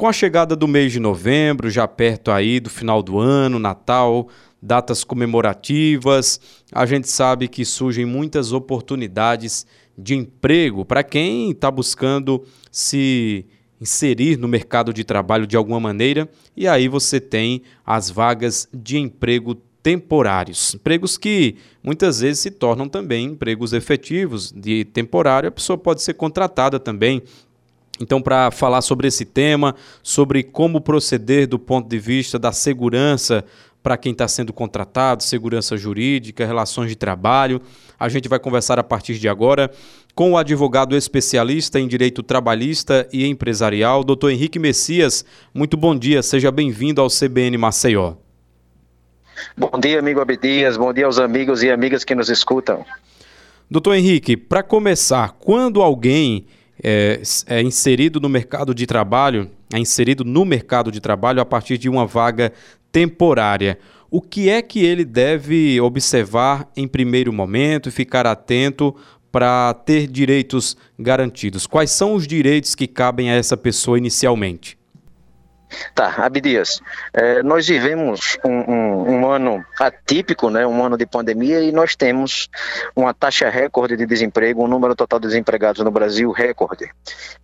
Com a chegada do mês de novembro, já perto aí do final do ano, Natal, datas comemorativas, a gente sabe que surgem muitas oportunidades de emprego para quem está buscando se inserir no mercado de trabalho de alguma maneira, e aí você tem as vagas de emprego temporários, empregos que muitas vezes se tornam também empregos efetivos de temporário, a pessoa pode ser contratada também então, para falar sobre esse tema, sobre como proceder do ponto de vista da segurança para quem está sendo contratado, segurança jurídica, relações de trabalho, a gente vai conversar a partir de agora com o advogado especialista em direito trabalhista e empresarial, doutor Henrique Messias. Muito bom dia, seja bem-vindo ao CBN Maceió. Bom dia, amigo Abdias, bom dia aos amigos e amigas que nos escutam. Doutor Henrique, para começar, quando alguém é, é inserido no mercado de trabalho, é inserido no mercado de trabalho a partir de uma vaga temporária. O que é que ele deve observar em primeiro momento e ficar atento para ter direitos garantidos? Quais são os direitos que cabem a essa pessoa inicialmente? Tá, Abdias, é, nós vivemos um, um, um, ano atípico, né, um ano de pandemia, e nós temos uma taxa recorde de desemprego, um número total de desempregados no Brasil recorde.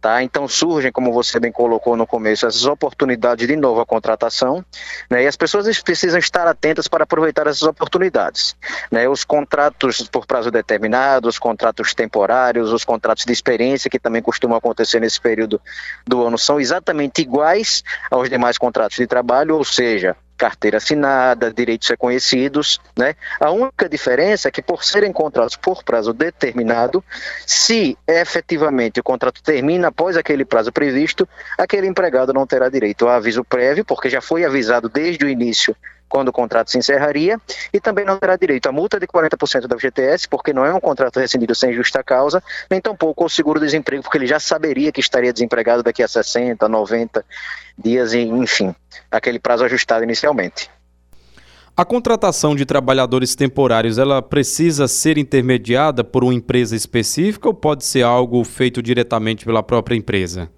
Tá? Então surgem, como você bem colocou no começo, essas oportunidades de nova contratação, né, e as pessoas precisam estar atentas para aproveitar essas oportunidades. Né, os contratos por prazo determinado, os contratos temporários, os contratos de experiência, que também costumam acontecer nesse período do ano, são exatamente iguais aos demais contratos de trabalho, ou seja, carteira assinada, direitos reconhecidos, né? A única diferença é que por serem contratos por prazo determinado, se efetivamente o contrato termina após aquele prazo previsto, aquele empregado não terá direito a aviso prévio, porque já foi avisado desde o início quando o contrato se encerraria, e também não terá direito à multa de 40% da FGTS, porque não é um contrato rescindido sem justa causa, nem tampouco ao seguro-desemprego, porque ele já saberia que estaria desempregado daqui a 60, 90 dias, enfim, aquele prazo ajustado inicialmente. A contratação de trabalhadores temporários, ela precisa ser intermediada por uma empresa específica ou pode ser algo feito diretamente pela própria empresa?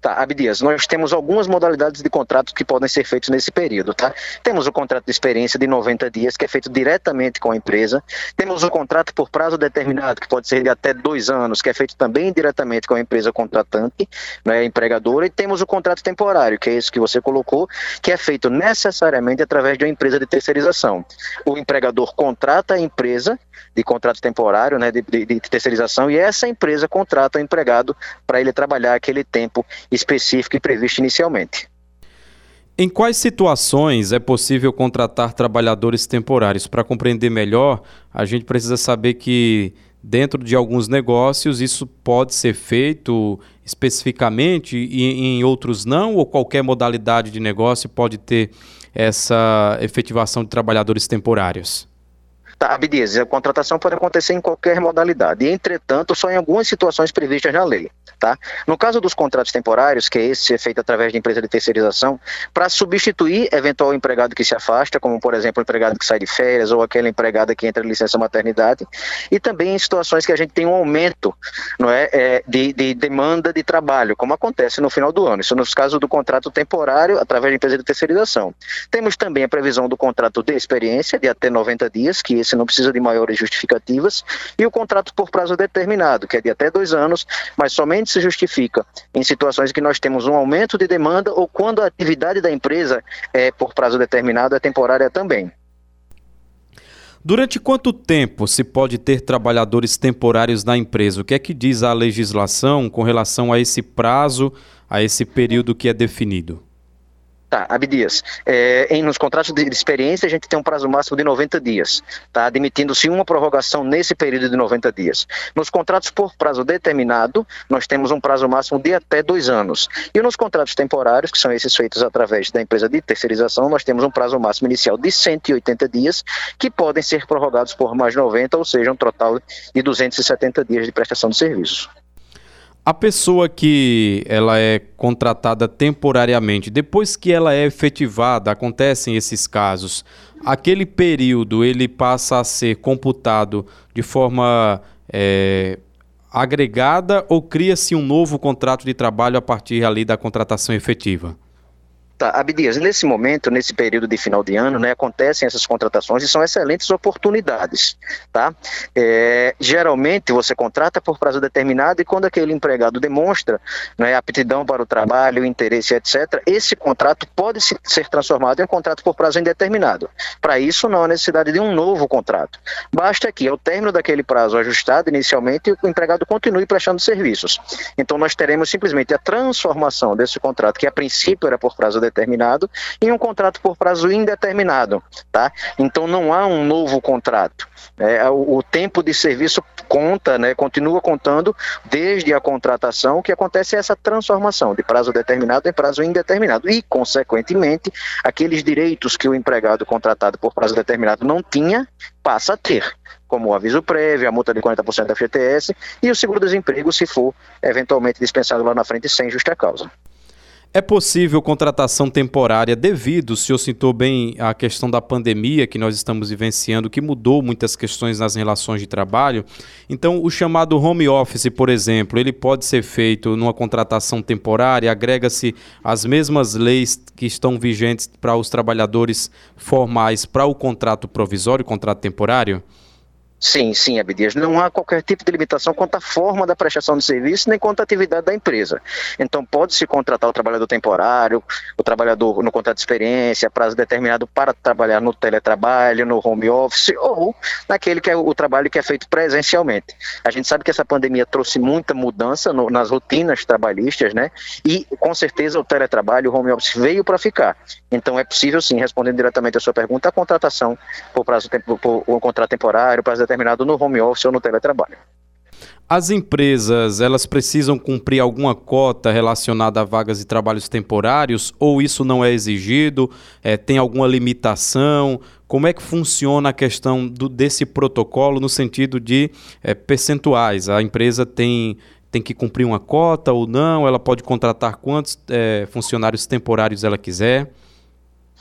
Tá, Abdias, nós temos algumas modalidades de contratos que podem ser feitos nesse período, tá? Temos o contrato de experiência de 90 dias, que é feito diretamente com a empresa. Temos o contrato por prazo determinado, que pode ser de até dois anos, que é feito também diretamente com a empresa contratante, né, empregadora. E temos o contrato temporário, que é esse que você colocou, que é feito necessariamente através de uma empresa de terceirização. O empregador contrata a empresa de contrato temporário, né, de, de, de terceirização, e essa empresa contrata o empregado para ele trabalhar aquele tempo específico e previsto inicialmente. Em quais situações é possível contratar trabalhadores temporários? Para compreender melhor, a gente precisa saber que dentro de alguns negócios isso pode ser feito especificamente e em outros não, ou qualquer modalidade de negócio pode ter essa efetivação de trabalhadores temporários? Tá, Abdias, a contratação pode acontecer em qualquer modalidade, entretanto, só em algumas situações previstas na lei. Tá? No caso dos contratos temporários, que é esse é feito através de empresa de terceirização, para substituir eventual empregado que se afasta, como por exemplo o empregado que sai de férias ou aquela empregada que entra em licença maternidade, e também em situações que a gente tem um aumento não é, é de, de, demanda de trabalho, como acontece no final do ano. Isso nos casos do contrato temporário através de empresa de terceirização. Temos também a previsão do contrato de experiência de até 90 dias, que esse não precisa de maiores justificativas, e o contrato por prazo determinado, que é de até dois anos, mas somente se justifica em situações que nós temos um aumento de demanda ou quando a atividade da empresa é por prazo determinado, é temporária também. Durante quanto tempo se pode ter trabalhadores temporários na empresa? O que é que diz a legislação com relação a esse prazo, a esse período que é definido? Tá, Abdias, é, em, nos contratos de experiência a gente tem um prazo máximo de 90 dias, tá? admitindo-se uma prorrogação nesse período de 90 dias. Nos contratos por prazo determinado, nós temos um prazo máximo de até dois anos. E nos contratos temporários, que são esses feitos através da empresa de terceirização, nós temos um prazo máximo inicial de 180 dias, que podem ser prorrogados por mais 90, ou seja, um total de 270 dias de prestação de serviços. A pessoa que ela é contratada temporariamente, depois que ela é efetivada, acontecem esses casos, aquele período ele passa a ser computado de forma é, agregada ou cria-se um novo contrato de trabalho a partir ali da contratação efetiva? Tá, Abdias, nesse momento, nesse período de final de ano, né, acontecem essas contratações e são excelentes oportunidades, tá? É, geralmente você contrata por prazo determinado e quando aquele empregado demonstra né, aptidão para o trabalho, interesse, etc., esse contrato pode ser transformado em um contrato por prazo indeterminado. Para isso, não há necessidade de um novo contrato. Basta que, ao término daquele prazo ajustado inicialmente, o empregado continue prestando serviços. Então, nós teremos simplesmente a transformação desse contrato, que a princípio era por prazo determinado em um contrato por prazo indeterminado, tá? Então não há um novo contrato. É, o, o, tempo de serviço conta, né, continua contando desde a contratação, que acontece é essa transformação de prazo determinado em prazo indeterminado e, consequentemente, aqueles direitos que o empregado contratado por prazo determinado não tinha, passa a ter como o aviso prévio, a multa de 40% da FGTS e o seguro-desemprego se for eventualmente dispensado lá na frente sem justa causa. É possível contratação temporária devido, o senhor citou bem a questão da pandemia que nós estamos vivenciando, que mudou muitas questões nas relações de trabalho. Então, o chamado home office, por exemplo, ele pode ser feito numa contratação temporária, agrega-se as mesmas leis que estão vigentes para os trabalhadores formais para o contrato provisório, contrato temporário? Sim, sim, Abdias. Não há qualquer tipo de limitação quanto à forma da prestação de serviço, nem quanto à atividade da empresa. Então, pode-se contratar o trabalhador temporário, o trabalhador no contrato de experiência, prazo determinado para trabalhar no teletrabalho, no home office, ou naquele que é o trabalho que é feito presencialmente. A gente sabe que essa pandemia trouxe muita mudança no, nas rotinas trabalhistas, né? E, com certeza, o teletrabalho, o home office veio para ficar. Então, é possível, sim, respondendo diretamente a sua pergunta, a contratação por prazo por, por um contrato temporário, prazo determinado determinado no home office ou no teletrabalho. As empresas, elas precisam cumprir alguma cota relacionada a vagas e trabalhos temporários ou isso não é exigido? É, tem alguma limitação? Como é que funciona a questão do, desse protocolo no sentido de é, percentuais? A empresa tem, tem que cumprir uma cota ou não? Ela pode contratar quantos é, funcionários temporários ela quiser?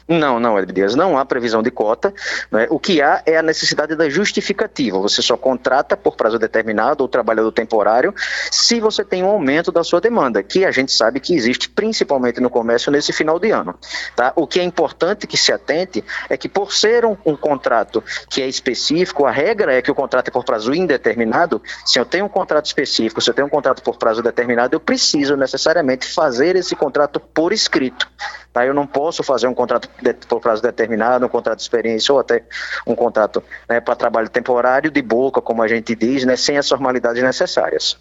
Não, não, Dias, não há previsão de cota. Né? O que há é a necessidade da justificativa. Você só contrata por prazo determinado ou trabalhador temporário se você tem um aumento da sua demanda, que a gente sabe que existe principalmente no comércio nesse final de ano. Tá? O que é importante que se atente é que, por ser um, um contrato que é específico, a regra é que o contrato é por prazo indeterminado. Se eu tenho um contrato específico, se eu tenho um contrato por prazo determinado, eu preciso necessariamente fazer esse contrato por escrito. Tá? Eu não posso fazer um contrato por prazo determinado, um contrato de experiência ou até um contrato né, para trabalho temporário de boca, como a gente diz, né, sem as formalidades necessárias.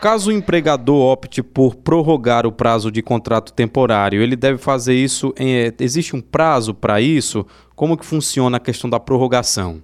Caso o empregador opte por prorrogar o prazo de contrato temporário, ele deve fazer isso em, existe um prazo para isso? Como que funciona a questão da prorrogação?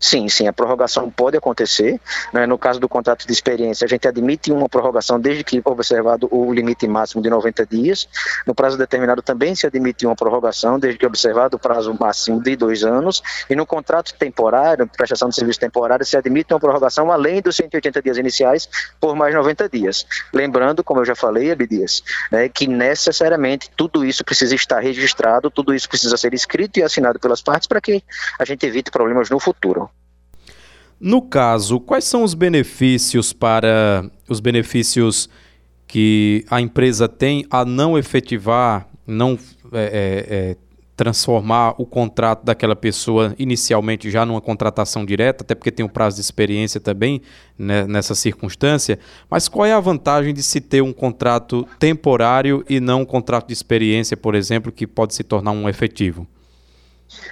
Sim, sim, a prorrogação pode acontecer. Né? No caso do contrato de experiência, a gente admite uma prorrogação desde que observado o limite máximo de 90 dias. No prazo determinado também se admite uma prorrogação, desde que observado o prazo máximo de dois anos. E no contrato temporário, prestação de serviço temporário, se admite uma prorrogação além dos 180 dias iniciais por mais 90 dias. Lembrando, como eu já falei, Abdias, né, que necessariamente tudo isso precisa estar registrado, tudo isso precisa ser escrito e assinado pelas partes para que a gente evite problemas no futuro. No caso, quais são os benefícios para os benefícios que a empresa tem a não efetivar, não é, é, é, transformar o contrato daquela pessoa inicialmente já numa contratação direta, até porque tem um prazo de experiência também né, nessa circunstância. Mas qual é a vantagem de se ter um contrato temporário e não um contrato de experiência, por exemplo, que pode se tornar um efetivo?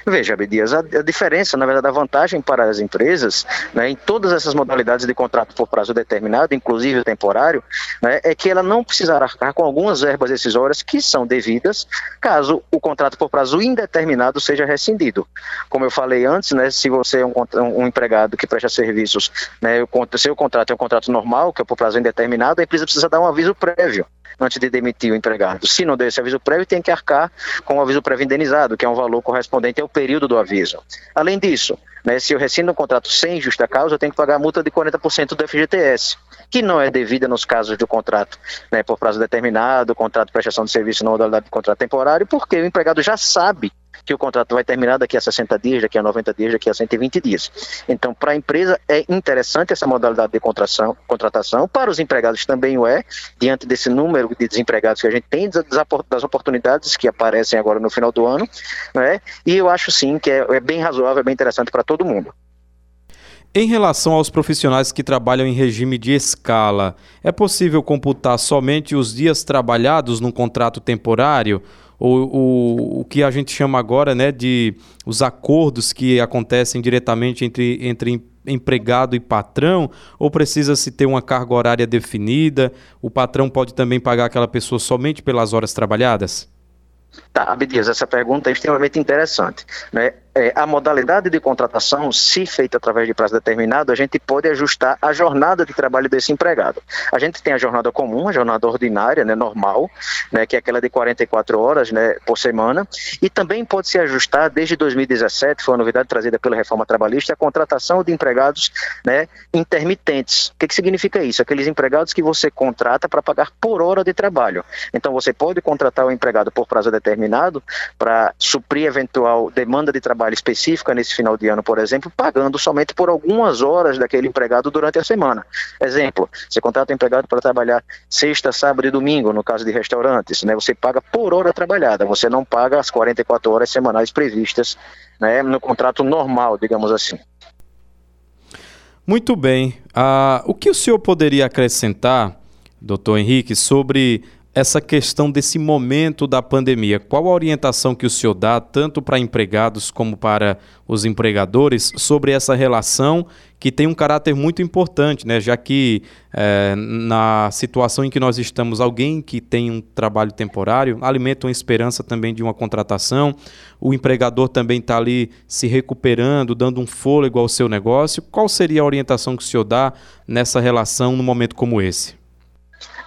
Veja, Abdias, a, a, diferença, na verdade, a vantagem para as empresas, né, em todas essas modalidades de contrato por prazo determinado, inclusive o temporário, né, é que ela não precisará arcar com algumas verbas decisórias que são devidas caso o contrato por prazo indeterminado seja rescindido. Como eu falei antes, né, se você é um, um empregado que presta serviços, né, o seu contrato é um contrato normal, que é por prazo indeterminado, a empresa precisa dar um aviso prévio antes de demitir o empregado. Se não der esse aviso prévio, tem que arcar com o aviso prévio indenizado, que é um valor correspondente ao período do aviso. Além disso, né, se eu rescindo um contrato sem justa causa, eu tenho que pagar a multa de 40% do FGTS, que não é devida nos casos do contrato né, por prazo determinado, contrato de prestação de serviço na modalidade de contrato temporário, porque o empregado já sabe que o contrato vai terminar daqui a 60 dias, daqui a 90 dias, daqui a 120 dias. Então, para a empresa é interessante essa modalidade de contratação, contratação, para os empregados também o é, diante desse número de desempregados que a gente tem, das oportunidades que aparecem agora no final do ano, né? e eu acho sim que é, é bem razoável, é bem interessante para todo mundo. Em relação aos profissionais que trabalham em regime de escala, é possível computar somente os dias trabalhados num contrato temporário? Ou o, o que a gente chama agora né, de os acordos que acontecem diretamente entre, entre empregado e patrão? Ou precisa-se ter uma carga horária definida? O patrão pode também pagar aquela pessoa somente pelas horas trabalhadas? Tá, Abdias, essa pergunta é extremamente interessante. Né? É, a modalidade de contratação, se feita através de prazo determinado, a gente pode ajustar a jornada de trabalho desse empregado. A gente tem a jornada comum, a jornada ordinária, né, normal, né, que é aquela de 44 horas né, por semana, e também pode se ajustar desde 2017, foi uma novidade trazida pela reforma trabalhista, a contratação de empregados né, intermitentes. O que, que significa isso? Aqueles empregados que você contrata para pagar por hora de trabalho. Então você pode contratar o empregado por prazo determinado para suprir eventual demanda de trabalho trabalho específica nesse final de ano, por exemplo, pagando somente por algumas horas daquele empregado durante a semana. Exemplo, você contrata um empregado para trabalhar sexta, sábado e domingo, no caso de restaurantes, né? Você paga por hora trabalhada, você não paga as 44 horas semanais previstas né, no contrato normal, digamos assim. Muito bem. Uh, o que o senhor poderia acrescentar, doutor Henrique, sobre essa questão desse momento da pandemia. Qual a orientação que o senhor dá, tanto para empregados como para os empregadores, sobre essa relação que tem um caráter muito importante, né? já que é, na situação em que nós estamos, alguém que tem um trabalho temporário alimenta uma esperança também de uma contratação, o empregador também está ali se recuperando, dando um fôlego ao seu negócio. Qual seria a orientação que o senhor dá nessa relação num momento como esse?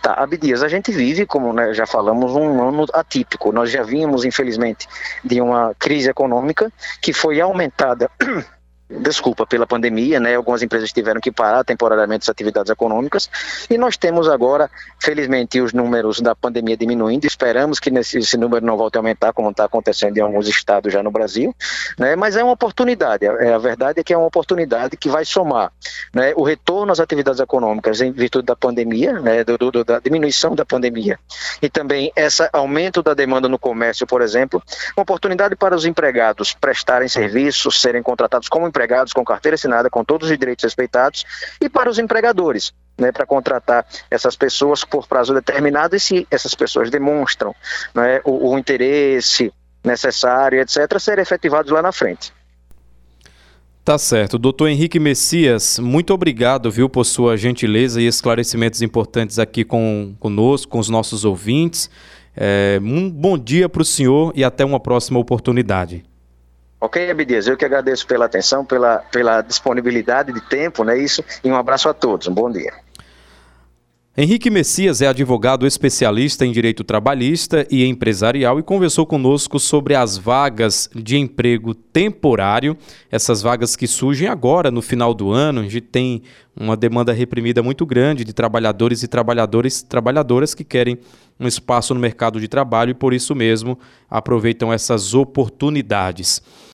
Tá, Abdias, a gente vive, como né, já falamos, um ano atípico. Nós já vínhamos, infelizmente, de uma crise econômica que foi aumentada desculpa, pela pandemia, né? Algumas empresas tiveram que parar temporariamente as atividades econômicas e nós temos agora, felizmente, os números da pandemia diminuindo. Esperamos que nesse, esse número não volte a aumentar, como está acontecendo em alguns estados já no Brasil, né? Mas é uma oportunidade. A, a verdade é que é uma oportunidade que vai somar, né? O retorno às atividades econômicas em virtude da pandemia, né? Do, do, da diminuição da pandemia e também esse aumento da demanda no comércio, por exemplo, uma oportunidade para os empregados prestarem serviços, serem contratados como empregados empregados com carteira assinada, com todos os direitos respeitados, e para os empregadores, né, para contratar essas pessoas por prazo determinado e se essas pessoas demonstram né, o, o interesse necessário, etc., serem efetivados lá na frente. Tá certo. Doutor Henrique Messias, muito obrigado, viu, por sua gentileza e esclarecimentos importantes aqui com, conosco, com os nossos ouvintes. É, um bom dia para o senhor e até uma próxima oportunidade. Ok, Abdias, eu que agradeço pela atenção, pela, pela disponibilidade de tempo, né? Isso, e um abraço a todos. Um bom dia. Henrique Messias é advogado especialista em direito trabalhista e empresarial e conversou conosco sobre as vagas de emprego temporário, essas vagas que surgem agora no final do ano. A gente tem uma demanda reprimida muito grande de trabalhadores e trabalhadores, trabalhadoras que querem um espaço no mercado de trabalho e por isso mesmo aproveitam essas oportunidades.